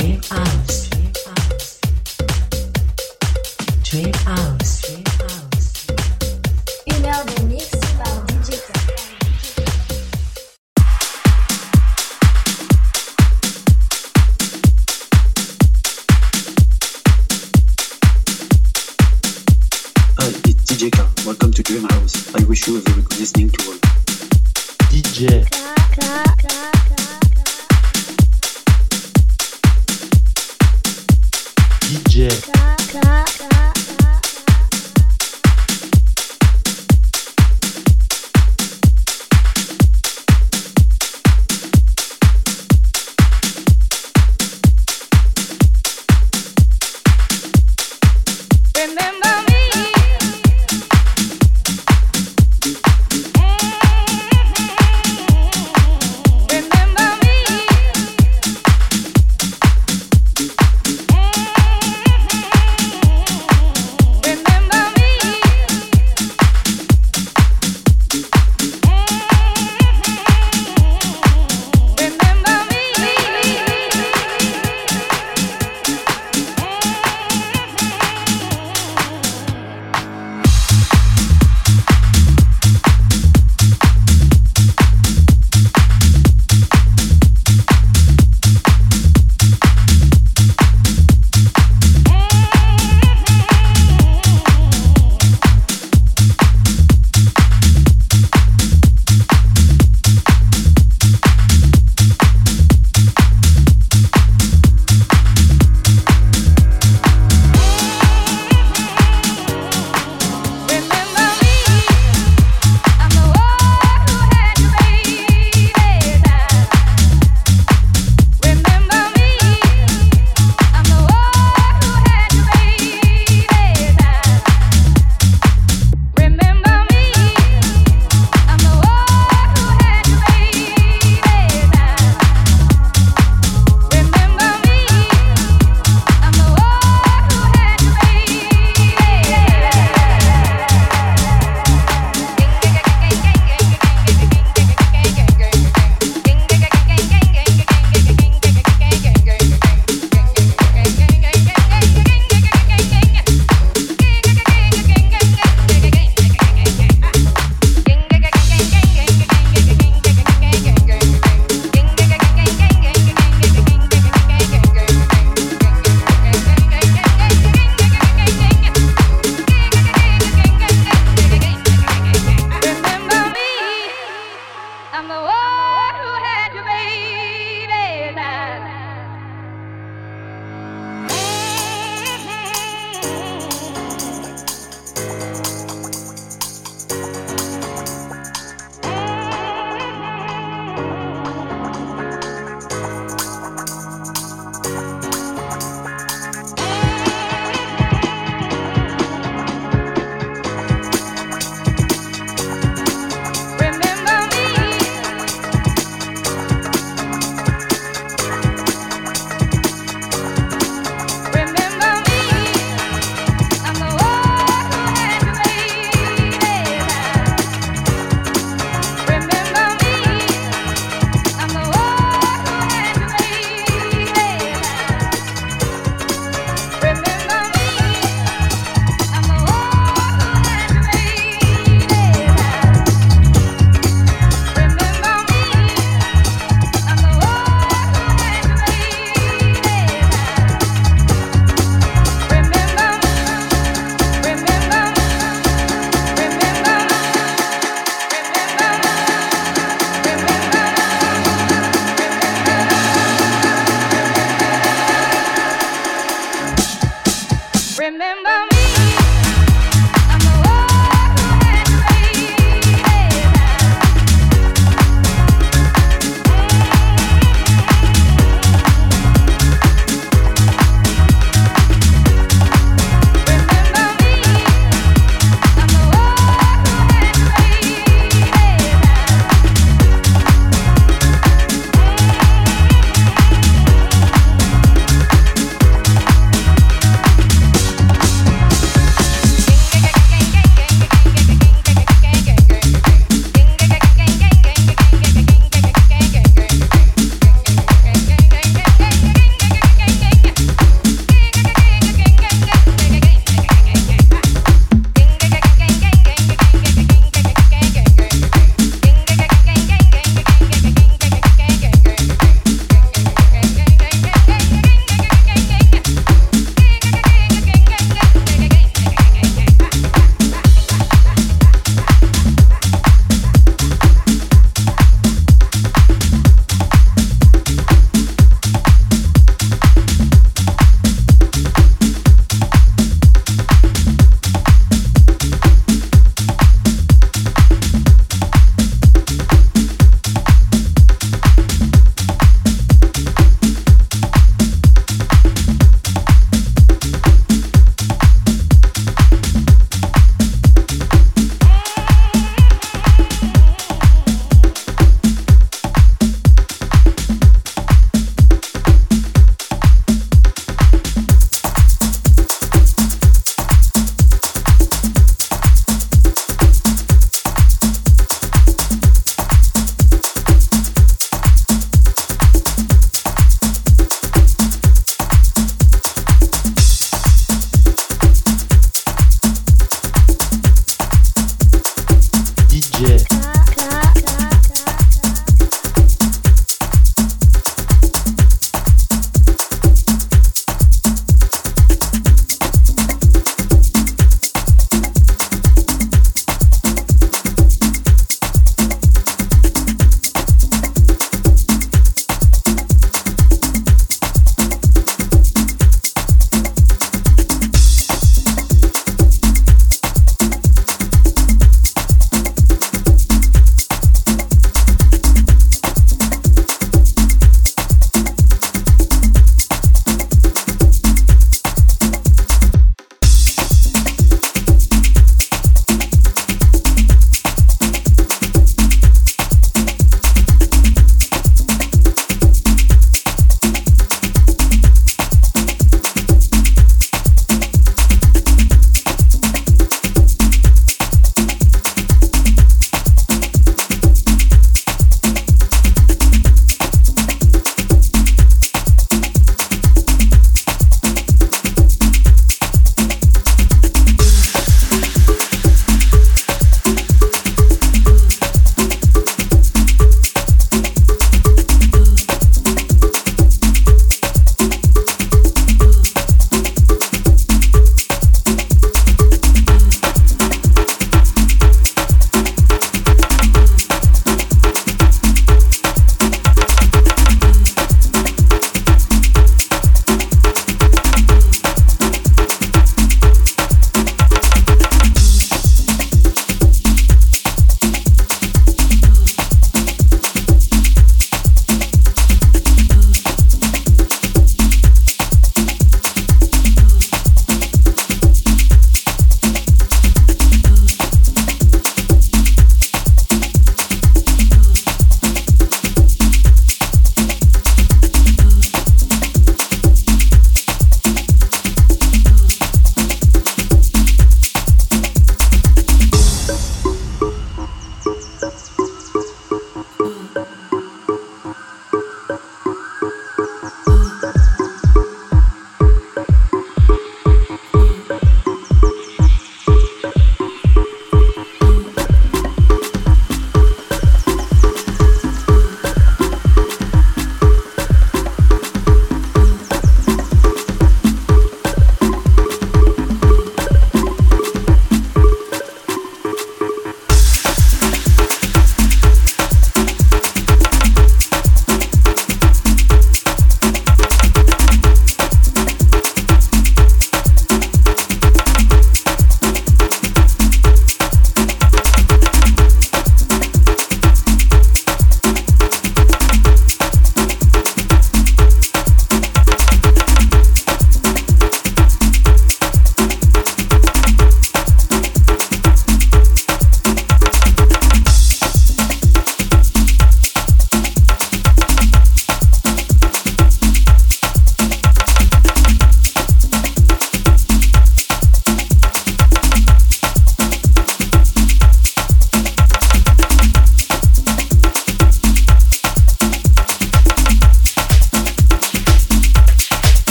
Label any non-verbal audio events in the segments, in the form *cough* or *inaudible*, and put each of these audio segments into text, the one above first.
House.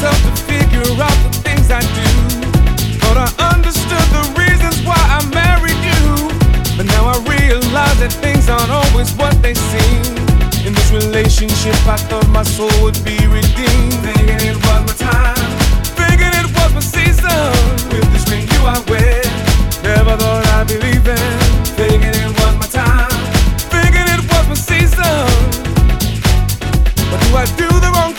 myself to figure out the things I do. thought I understood the reasons why I married you. But now I realize that things aren't always what they seem. In this relationship, I thought my soul would be redeemed. Thinking it was my time. Thinking it was my season. With this ring you I wear. Never thought I'd be leaving. Thinking it was my time. Thinking it was my season. But do I do the wrong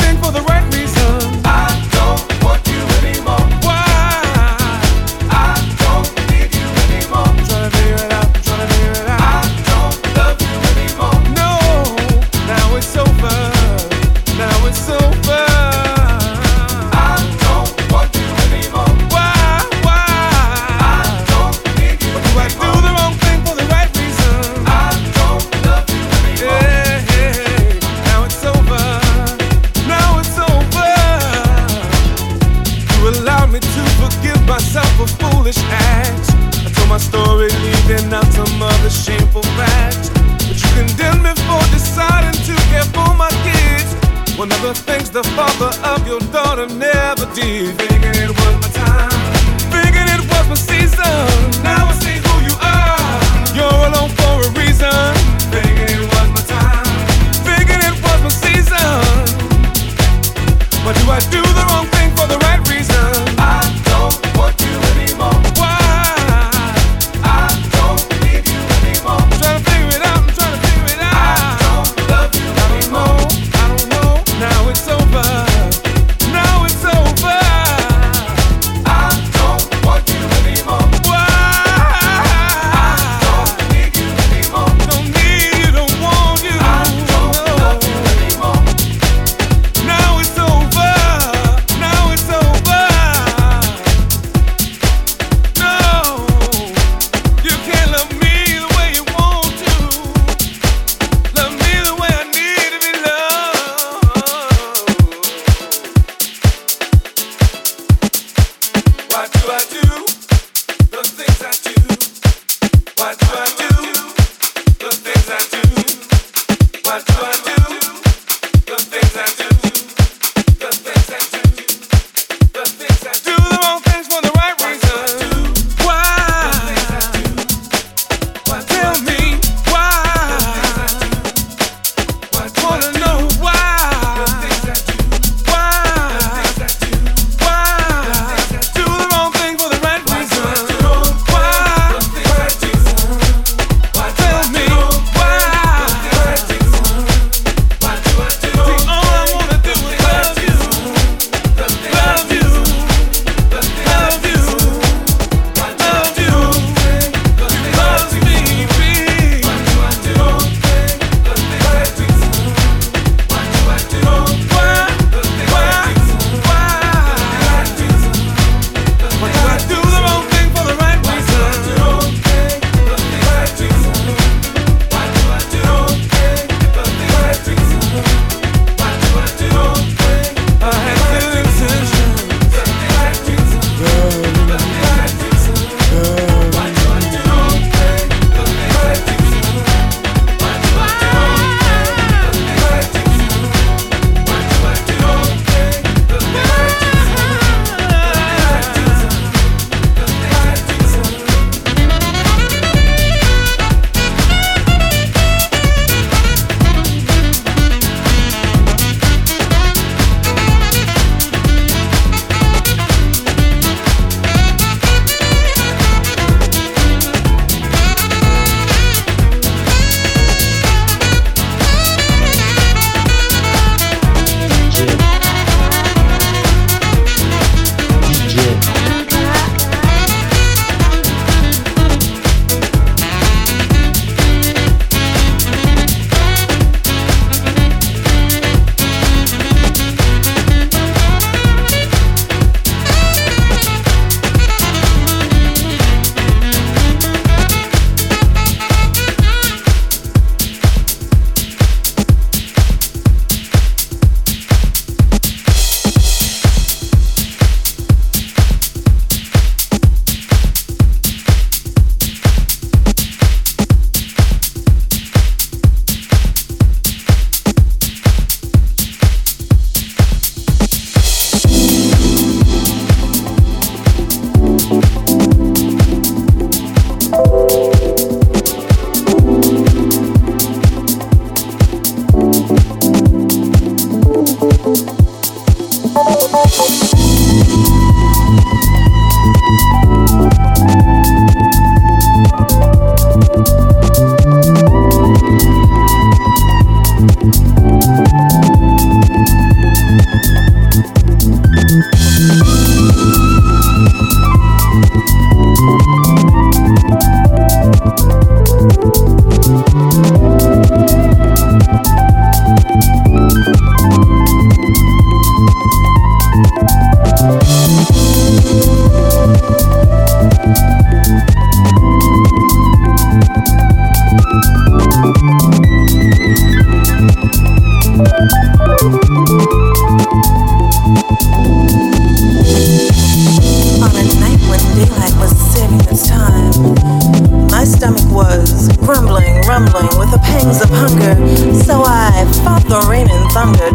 I never did. Thinking it was my time. Thinking it was my season. Now I see who you are. You're alone for a reason. Thinking it was my time. Thinking it was my season. But do I do the wrong thing for the right reason?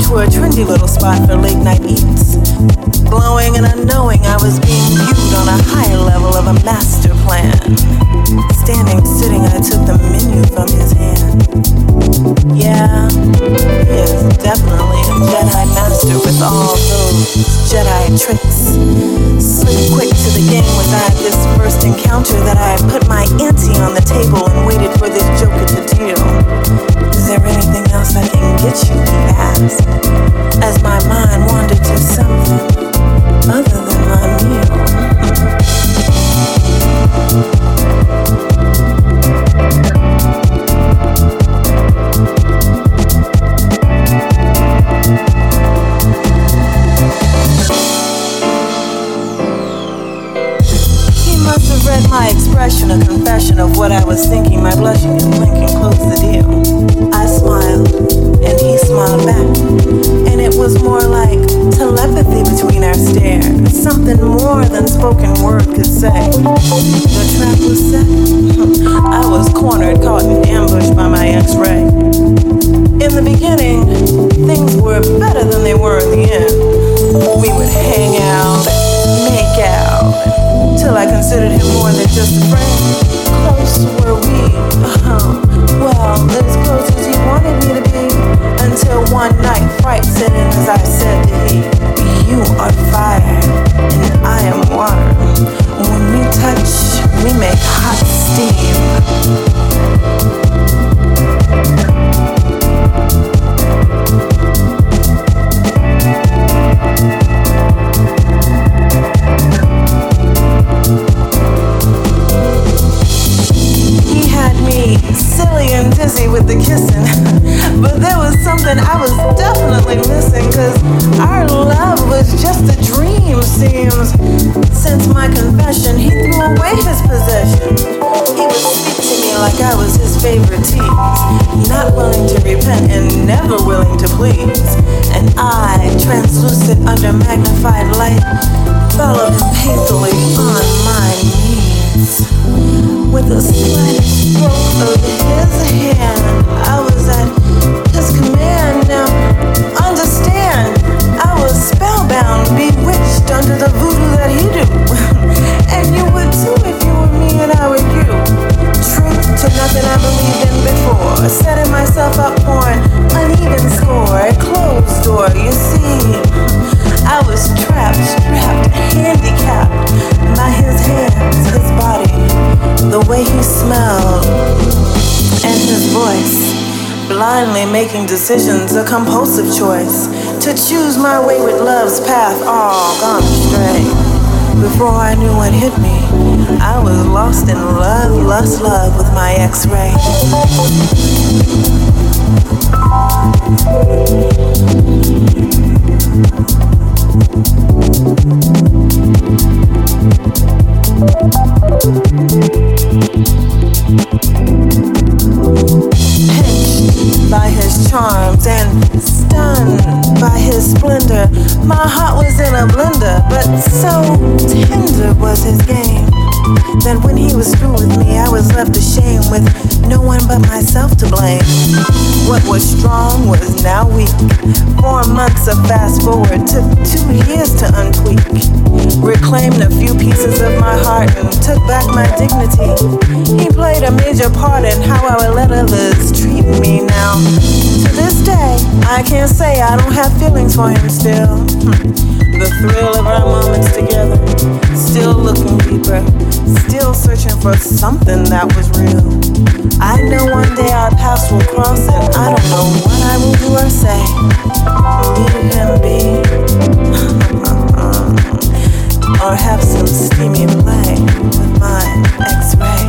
To a trendy little spot for late night eats. Glowing and unknowing, I was being viewed on a higher level of a master plan. Standing, sitting, I took the menu from his hand. Yeah, he is definitely a Jedi master with all those Jedi tricks. Slid quick to the game was at this first encounter that I put my ante on the table and waited for this joker to deal. Is there anything get you? Asked, as my mind wandered to something till I considered him more than just a friend. Close were we? Uh-huh. Well, as close as he wanted me to be. Until one night, fright set in as I said to he, You are fire, and I am water. When we touch, we make making decisions, a compulsive choice to choose my way with love's path, all gone astray. Before I knew what hit me, I was lost in love, lust, love with my x ray. Pinched by his charms and stunned by his splendor, my heart was in a blender, but so tender was his game that when he was through with me, I was left ashamed with no one but myself to blame. What was strong was now weak. Four months of fast forward took two years to untweak. Reclaimed a few pieces of my heart and took back my dignity. He played a major part in how I would let others treat me now. To this day, I can't say I don't have feelings for him still. Hmm. The thrill of our moments together, still looking deeper, still searching for something that was real. I know one day our paths will cross, and I don't know what I will do or say. Leave him be, *laughs* or have some steamy play with my X-ray.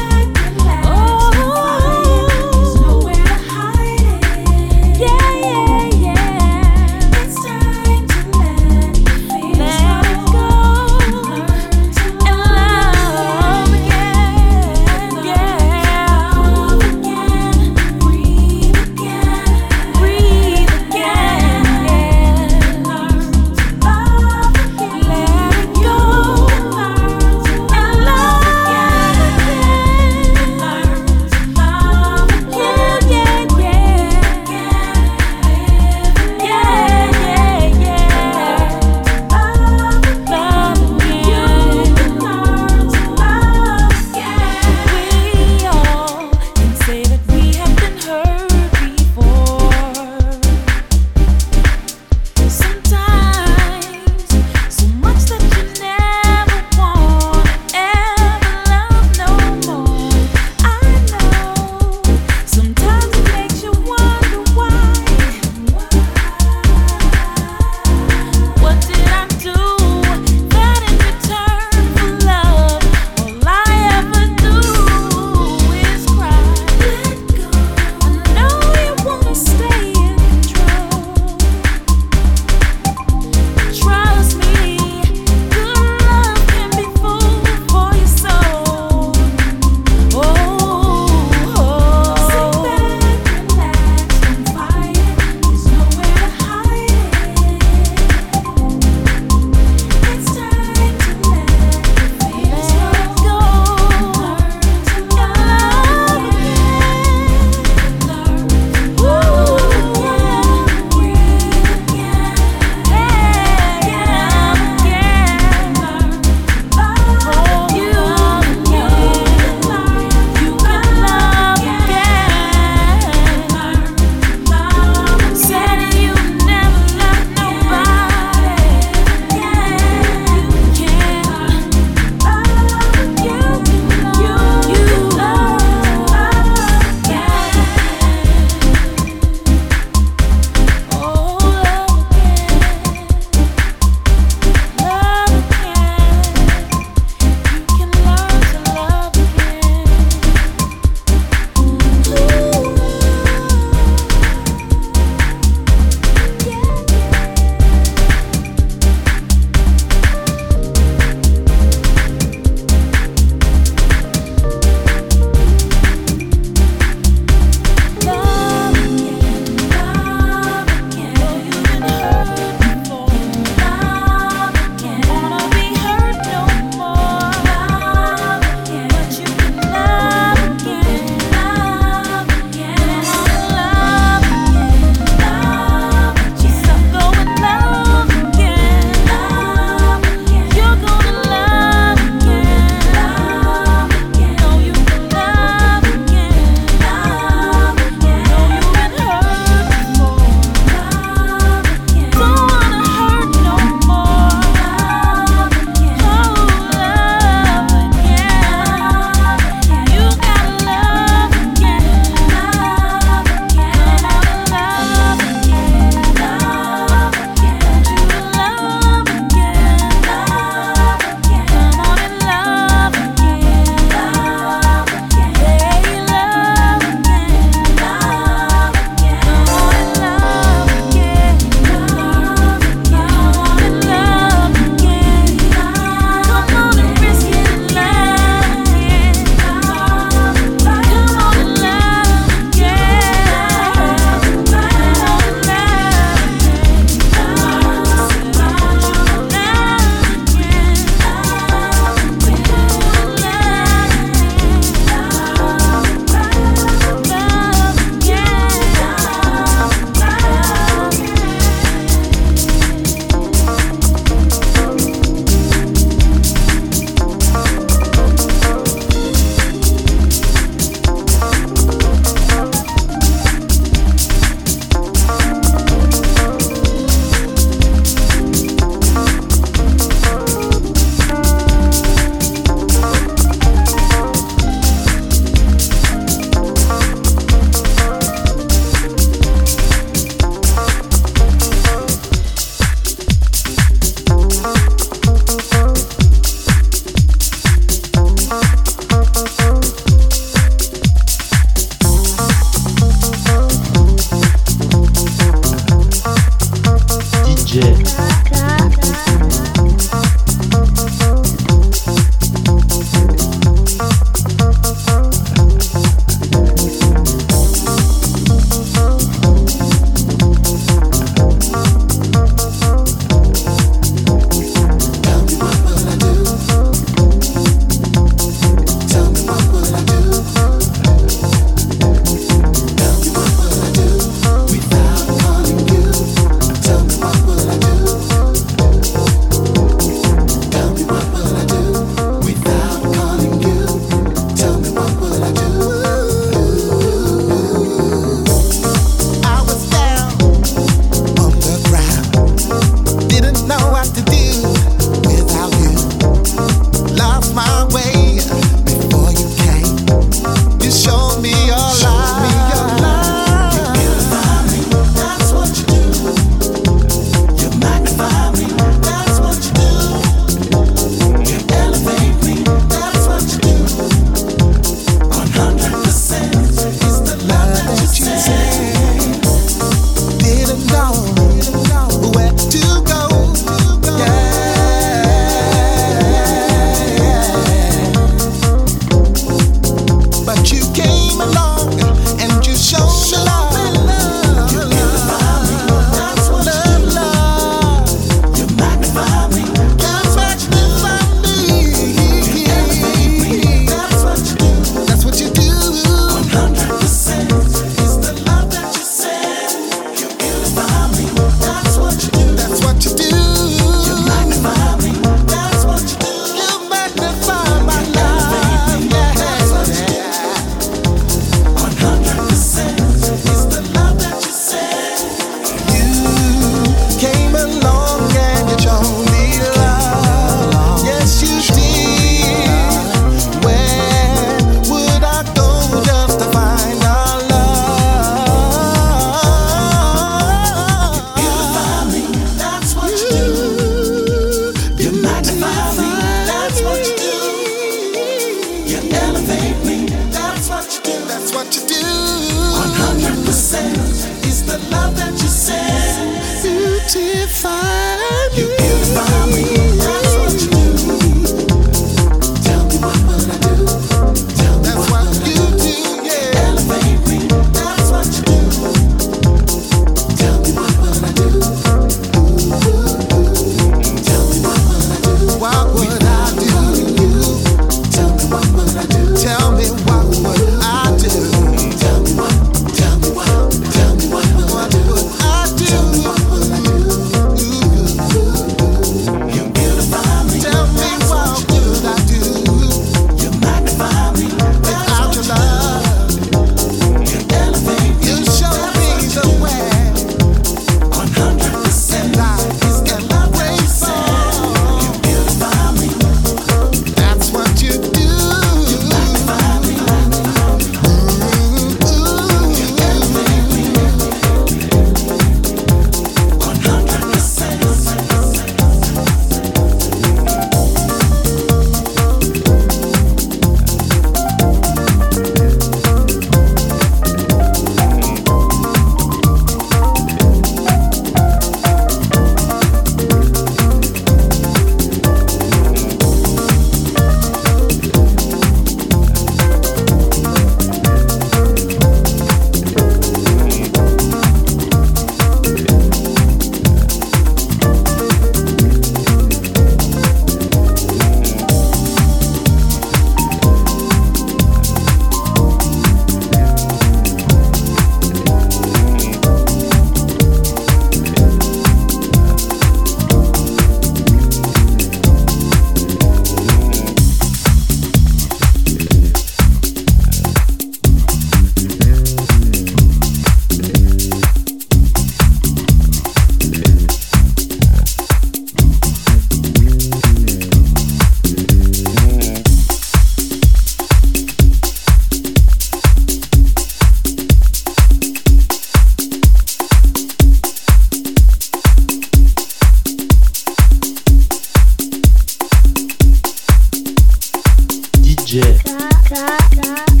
Yeah.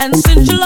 And everything you'll